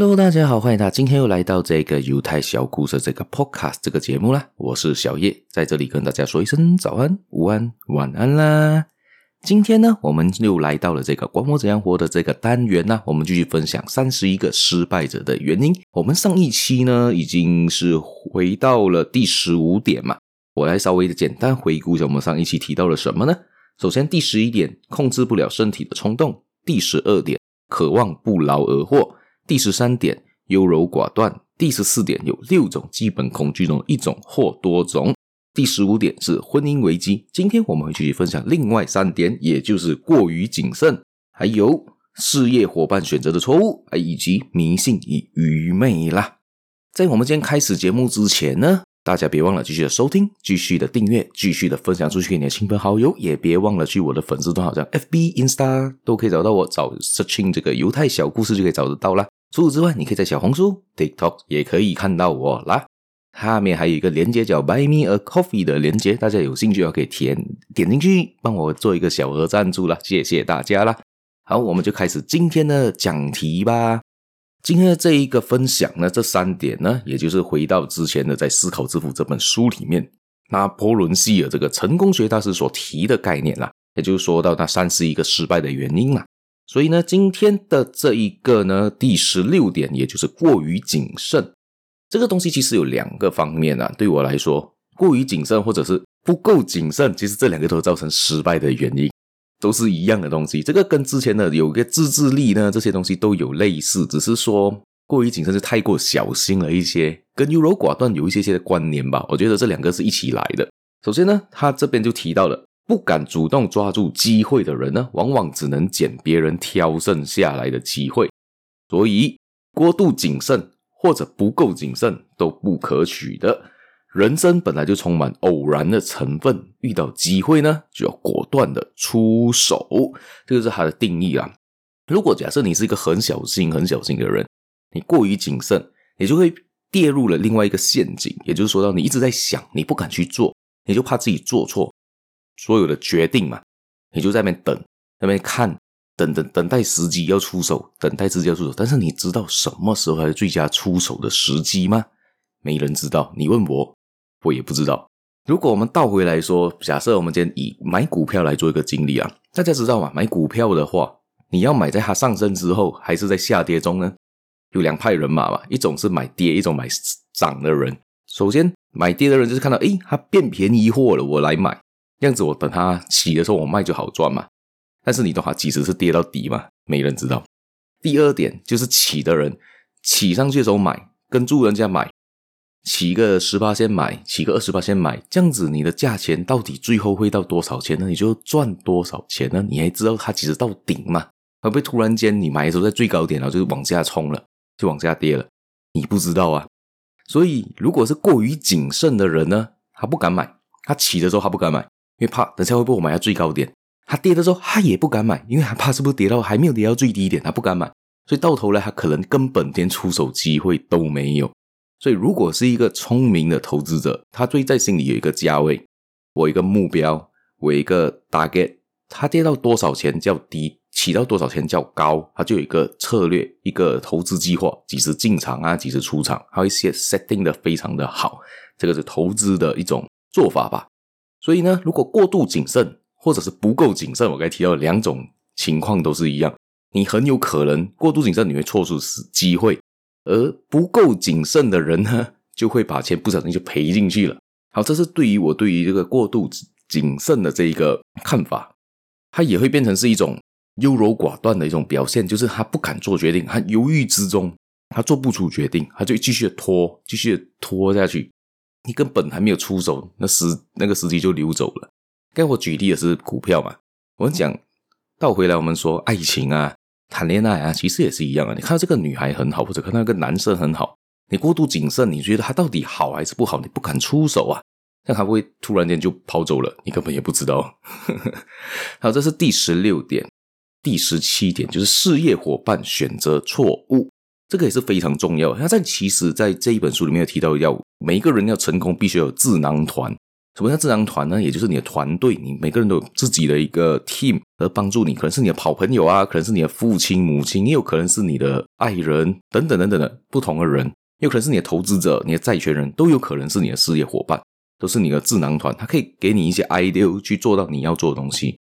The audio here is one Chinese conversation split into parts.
Hello，大家好，欢迎大家今天又来到这个犹太小故事这个 Podcast 这个节目啦。我是小叶，在这里跟大家说一声早安、午安、晚安啦。今天呢，我们又来到了这个“管我怎样活”的这个单元呢，我们继续分享三十一个失败者的原因。我们上一期呢，已经是回到了第十五点嘛，我来稍微的简单回顾一下，我们上一期提到了什么呢？首先，第十一点，控制不了身体的冲动；第十二点，渴望不劳而获。第十三点，优柔寡断；第十四点，有六种基本恐惧中的一种或多种；第十五点是婚姻危机。今天我们会继续分享另外三点，也就是过于谨慎，还有事业伙伴选择的错误，以及迷信与愚昧啦。在我们今天开始节目之前呢，大家别忘了继续的收听，继续的订阅，继续的分享出去给你的亲朋好友，也别忘了去我的粉丝团，好像 FB、Insta 都可以找到我，找 searching 这个犹太小故事就可以找得到啦。除此之外，你可以在小红书、TikTok 也可以看到我啦。下面还有一个连接叫 Buy Me a Coffee 的连接，大家有兴趣的可以填点进去，帮我做一个小额赞助啦，谢谢大家啦。好，我们就开始今天的讲题吧。今天的这一个分享呢，这三点呢，也就是回到之前的在《思考致富》这本书里面，拿破仑希尔这个成功学大师所提的概念啦，也就是说到那三十一个失败的原因啦。所以呢，今天的这一个呢，第十六点，也就是过于谨慎，这个东西其实有两个方面啊。对我来说，过于谨慎或者是不够谨慎，其实这两个都造成失败的原因，都是一样的东西。这个跟之前的有个自制力呢，这些东西都有类似，只是说过于谨慎是太过小心了一些，跟优柔寡断有一些些的关联吧。我觉得这两个是一起来的。首先呢，他这边就提到了。不敢主动抓住机会的人呢，往往只能捡别人挑剩下来的机会。所以，过度谨慎或者不够谨慎都不可取的。人生本来就充满偶然的成分，遇到机会呢，就要果断的出手。这个是它的定义啊。如果假设你是一个很小心、很小心的人，你过于谨慎，你就会跌入了另外一个陷阱。也就是说到你一直在想，你不敢去做，你就怕自己做错。所有的决定嘛，你就在那边等，在那边看，等等等待时机要出手，等待时机要出手。但是你知道什么时候才是最佳出手的时机吗？没人知道。你问我，我也不知道。如果我们倒回来说，假设我们今天以买股票来做一个经历啊，大家知道吗？买股票的话，你要买在它上升之后，还是在下跌中呢？有两派人马嘛，一种是买跌，一种买涨的人。首先买跌的人就是看到，诶，它变便宜货了，我来买。这样子，我等它起的时候，我卖就好赚嘛。但是你懂它几时是跌到底嘛？没人知道。第二点就是起的人起上去的时候买，跟住人家买，起个十八先买，起个二十八先买，这样子你的价钱到底最后会到多少钱呢？你就赚多少钱呢？你还知道它其实到顶吗？会不会突然间你买的时候在最高点，然后就往下冲了，就往下跌了？你不知道啊。所以如果是过于谨慎的人呢，他不敢买，他起的时候他不敢买。因为怕等下会不会我买到最高点，他跌的时候他也不敢买，因为他怕是不是跌到还没有跌到最低点，他不敢买，所以到头来他可能根本连出手机会都没有。所以如果是一个聪明的投资者，他最在心里有一个价位，我一个目标，我一个 target，他跌到多少钱较低，起到多少钱较高，他就有一个策略，一个投资计划，几时进场啊，几时出场，还有一些 setting 的非常的好，这个是投资的一种做法吧。所以呢，如果过度谨慎，或者是不够谨慎，我刚才提到的两种情况都是一样，你很有可能过度谨慎，你会错失机会；而不够谨慎的人呢，就会把钱不小心就赔进去了。好，这是对于我对于这个过度谨慎的这一个看法，它也会变成是一种优柔寡断的一种表现，就是他不敢做决定，他犹豫之中，他做不出决定，他就继续拖，继续拖下去。你根本还没有出手，那时那个时机就溜走了。该我举例的是股票嘛？我们讲倒回来，我们说爱情啊，谈恋爱啊，其实也是一样啊。你看到这个女孩很好，或者看到一个男生很好，你过度谨慎，你觉得他到底好还是不好？你不敢出手啊，那他会突然间就跑走了，你根本也不知道。好，这是第十六点，第十七点就是事业伙伴选择错误。这个也是非常重要。他在其实，在这一本书里面有提到，要每一个人要成功，必须有智囊团。什么叫智囊团呢？也就是你的团队，你每个人都有自己的一个 team 而帮助你，可能是你的好朋友啊，可能是你的父亲母亲，也有可能是你的爱人等等等等的不同的人，也有可能是你的投资者、你的债权人，都有可能是你的事业伙伴，都是你的智囊团，他可以给你一些 idea 去做到你要做的东西。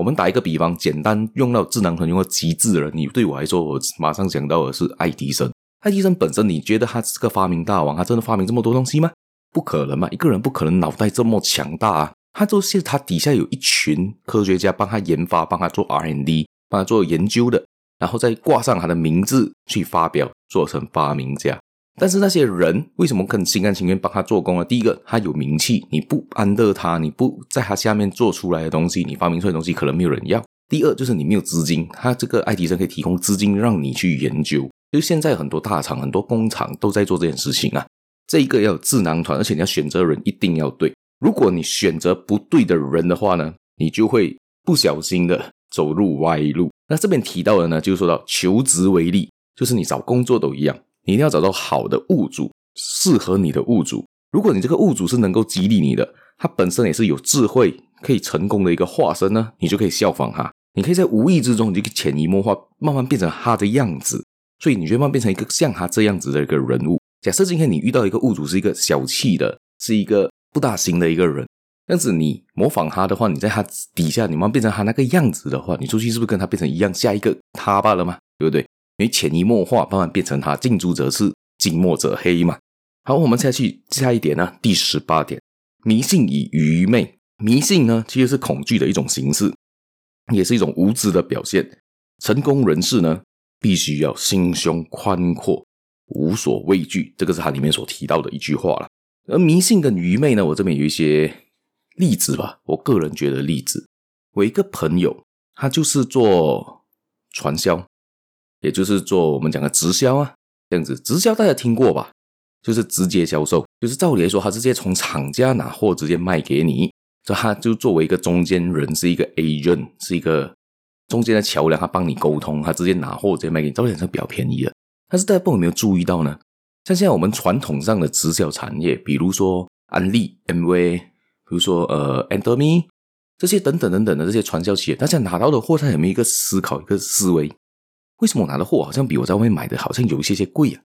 我们打一个比方，简单用到智囊团用到极致的人，你对我来说，我马上想到的是爱迪生。爱迪生本身，你觉得他是个发明大王，他真的发明这么多东西吗？不可能嘛！一个人不可能脑袋这么强大啊！他就是他底下有一群科学家帮他研发、帮他做 R&D、帮他做研究的，然后再挂上他的名字去发表，做成发明家。但是那些人为什么肯心甘情愿帮他做工呢？第一个，他有名气，你不安乐他，你不在他下面做出来的东西，你发明出来的东西可能没有人要。第二，就是你没有资金，他这个爱迪生可以提供资金让你去研究。就现在很多大厂、很多工厂都在做这件事情啊。这一个要有智囊团，而且你要选择人一定要对。如果你选择不对的人的话呢，你就会不小心的走入歪路。那这边提到的呢，就是说到求职为例，就是你找工作都一样，你一定要找到好的物主，适合你的物主。如果你这个物主是能够激励你的，他本身也是有智慧，可以成功的一个化身呢，你就可以效仿他。你可以在无意之中，你就潜移默化，慢慢变成他的样子，所以你就慢慢变成一个像他这样子的一个人物。假设今天你遇到一个物主是一个小气的，是一个不大行的一个人，但是你模仿他的话，你在他底下，你慢慢变成他那个样子的话，你出去是不是跟他变成一样，下一个他罢了吗？对不对？因为潜移默化，慢慢变成他，近朱者赤，近墨者黑嘛。好，我们再去下一点呢，第十八点，迷信与愚昧。迷信呢，其实是恐惧的一种形式，也是一种无知的表现。成功人士呢，必须要心胸宽阔。无所畏惧，这个是他里面所提到的一句话了。而迷信跟愚昧呢，我这边有一些例子吧。我个人觉得例子，我一个朋友，他就是做传销，也就是做我们讲的直销啊，这样子。直销大家听过吧？就是直接销售，就是照理来说，他直接从厂家拿货直接卖给你，所以他就作为一个中间人，是一个 agent，是一个中间的桥梁，他帮你沟通，他直接拿货直接卖给你，照理来说比较便宜的。但是大家有没有注意到呢？像现在我们传统上的直销产业，比如说安利、MV，比如说呃 Endemy 这些等等等等的这些传销企业，大家拿到的货，他有没有一个思考、一个思维？为什么我拿的货好像比我在外面买的好像有一些些贵啊？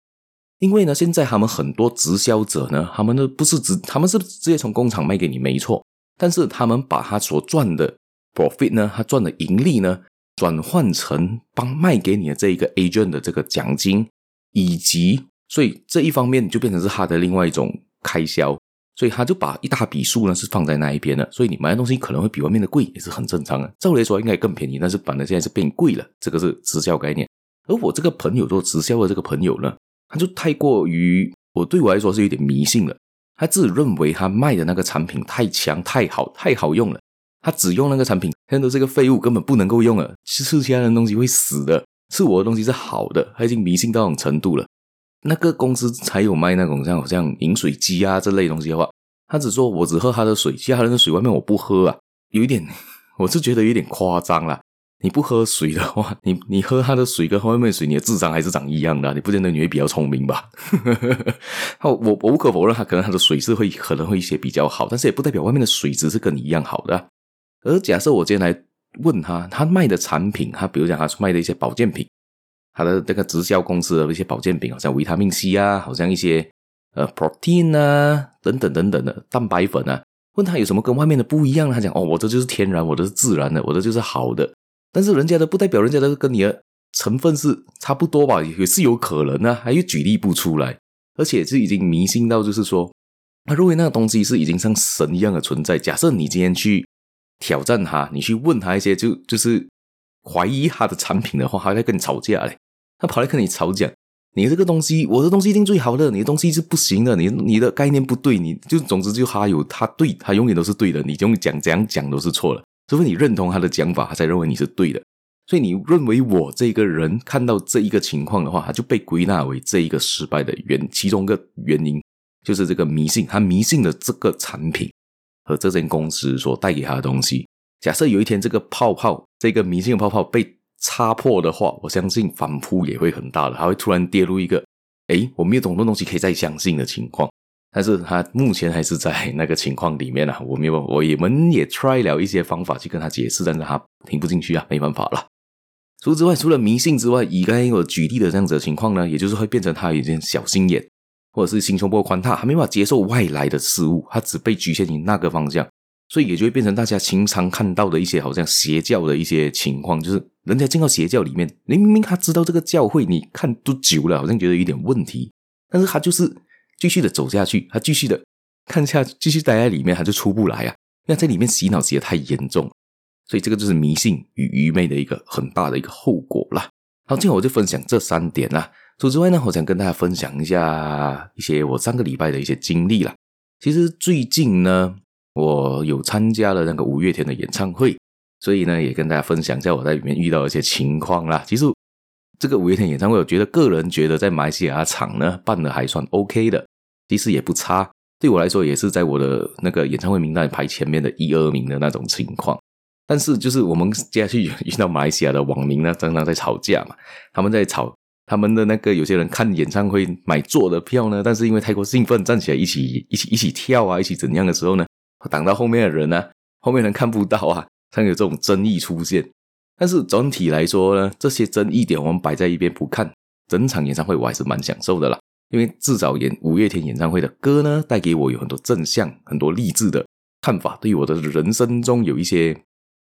因为呢，现在他们很多直销者呢，他们呢不是直，他们是直接从工厂卖给你，没错，但是他们把他所赚的 profit 呢，他赚的盈利呢。转换成帮卖给你的这一个 agent 的这个奖金，以及所以这一方面就变成是他的另外一种开销，所以他就把一大笔数呢是放在那一边的。所以你买的东西可能会比外面的贵，也是很正常的。照理来说应该更便宜，但是反正现在是变贵了，这个是直销概念。而我这个朋友做直销的这个朋友呢，他就太过于我对我来说是有点迷信了，他自认为他卖的那个产品太强、太好、太好用了。他只用那个产品，现在都是个废物，根本不能够用了。吃其他的东西会死的，吃我的东西是好的。他已经迷信到这种程度了。那个公司才有卖那种像好像饮水机啊这类东西的话，他只说我只喝他的水，其他人的水外面我不喝啊，有一点，我是觉得有点夸张了。你不喝水的话，你你喝他的水跟喝外面水，你的智商还是长一样的，你不见得你会比较聪明吧？我我无可否认，他可能他的水是会可能会一些比较好，但是也不代表外面的水质是跟你一样好的。而假设我今天来问他，他卖的产品，他比如讲他卖的一些保健品，他的那个直销公司的一些保健品，好像维他命 C 啊，好像一些呃 protein 啊等等等等的蛋白粉啊，问他有什么跟外面的不一样？他讲哦，我这就是天然，我这是自然的，我这就是好的。但是人家的不代表人家的跟你的成分是差不多吧？也是有可能啊，还又举例不出来，而且是已经迷信到就是说，他认为那个东西是已经像神一样的存在。假设你今天去。挑战他，你去问他一些就就是怀疑他的产品的话，他在跟你吵架嘞。他跑来跟你吵讲，你这个东西，我的东西一定最好的，你的东西是不行的，你你的概念不对，你就总之就他有他对，他永远都是对的，你用讲怎样讲都是错的，除非你认同他的讲法，他才认为你是对的。所以你认为我这个人看到这一个情况的话，他就被归纳为这一个失败的原其中一个原因，就是这个迷信，他迷信的这个产品。和这间公司所带给他的东西，假设有一天这个泡泡，这个迷信的泡泡被擦破的话，我相信反扑也会很大的，他会突然跌入一个，诶，我没有懂的东西可以再相信的情况。但是他目前还是在那个情况里面啊，我没有，我也们也 try 了一些方法去跟他解释，但是他听不进去啊，没办法了。除此之外，除了迷信之外，以刚才我举例的这样子的情况呢，也就是会变成他有点小心眼，或者是心胸不够宽大，他没办法接受外来的事物，他只被局限于那个方向，所以也就会变成大家经常看到的一些好像邪教的一些情况，就是人家进到邪教里面，明明他知道这个教会，你看都久了，好像觉得有点问题，但是他就是。继续的走下去，他继续的看下，继续待在里面，他就出不来啊！因为在里面洗脑洗得太严重，所以这个就是迷信与愚昧的一个很大的一个后果啦。好，今天我就分享这三点啦。除此之外呢，我想跟大家分享一下一些我上个礼拜的一些经历啦。其实最近呢，我有参加了那个五月天的演唱会，所以呢，也跟大家分享一下我在里面遇到一些情况啦。其实。这个五月天演唱会，我觉得个人觉得在马来西亚场呢办的还算 OK 的，其实也不差。对我来说，也是在我的那个演唱会名单排前面的一二名的那种情况。但是，就是我们接下去遇到马来西亚的网民呢，常常在吵架嘛。他们在吵他们的那个有些人看演唱会买座的票呢，但是因为太过兴奋，站起来一起一起一起跳啊，一起怎样的时候呢，挡到后面的人呢，后面人看不到啊，才有这种争议出现。但是整体来说呢，这些争议点我们摆在一边不看，整场演唱会我还是蛮享受的啦。因为至少演五月天演唱会的歌呢，带给我有很多正向、很多励志的看法，对于我的人生中有一些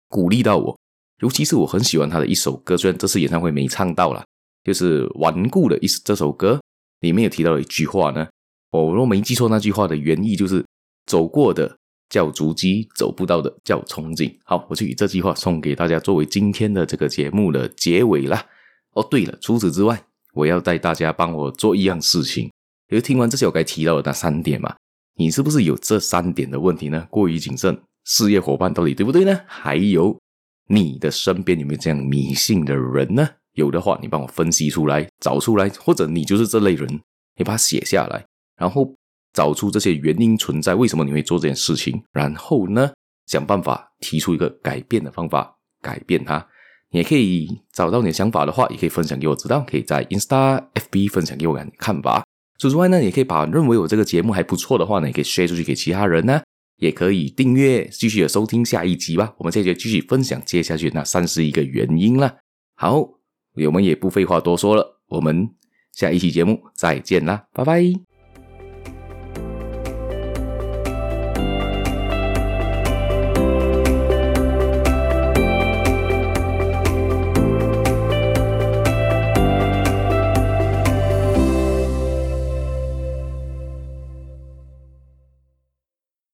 鼓励到我。尤其是我很喜欢他的一首歌，虽然这次演唱会没唱到啦，就是《顽固》的一这首歌里面有提到一句话呢，我若没记错，那句话的原意就是走过的。叫足迹，走不到的叫憧憬。好，我就以这句话送给大家，作为今天的这个节目的结尾啦。哦，对了，除此之外，我要带大家帮我做一样事情。因为听完这些我该提到的那三点嘛，你是不是有这三点的问题呢？过于谨慎，事业伙伴到底对不对呢？还有你的身边有没有这样迷信的人呢？有的话，你帮我分析出来，找出来，或者你就是这类人，你把它写下来，然后。找出这些原因存在，为什么你会做这件事情？然后呢，想办法提出一个改变的方法，改变它。你也可以找到你的想法的话，也可以分享给我知道。可以在 Insta、FB 分享给我看看吧。除此之外呢，也可以把认为我这个节目还不错的话呢，也可以 share 出去给其他人呢。也可以订阅，继续的收听下一集吧。我们这节继续分享接下去那三十一个原因了。好，我们也不废话多说了，我们下一期节目再见啦，拜拜。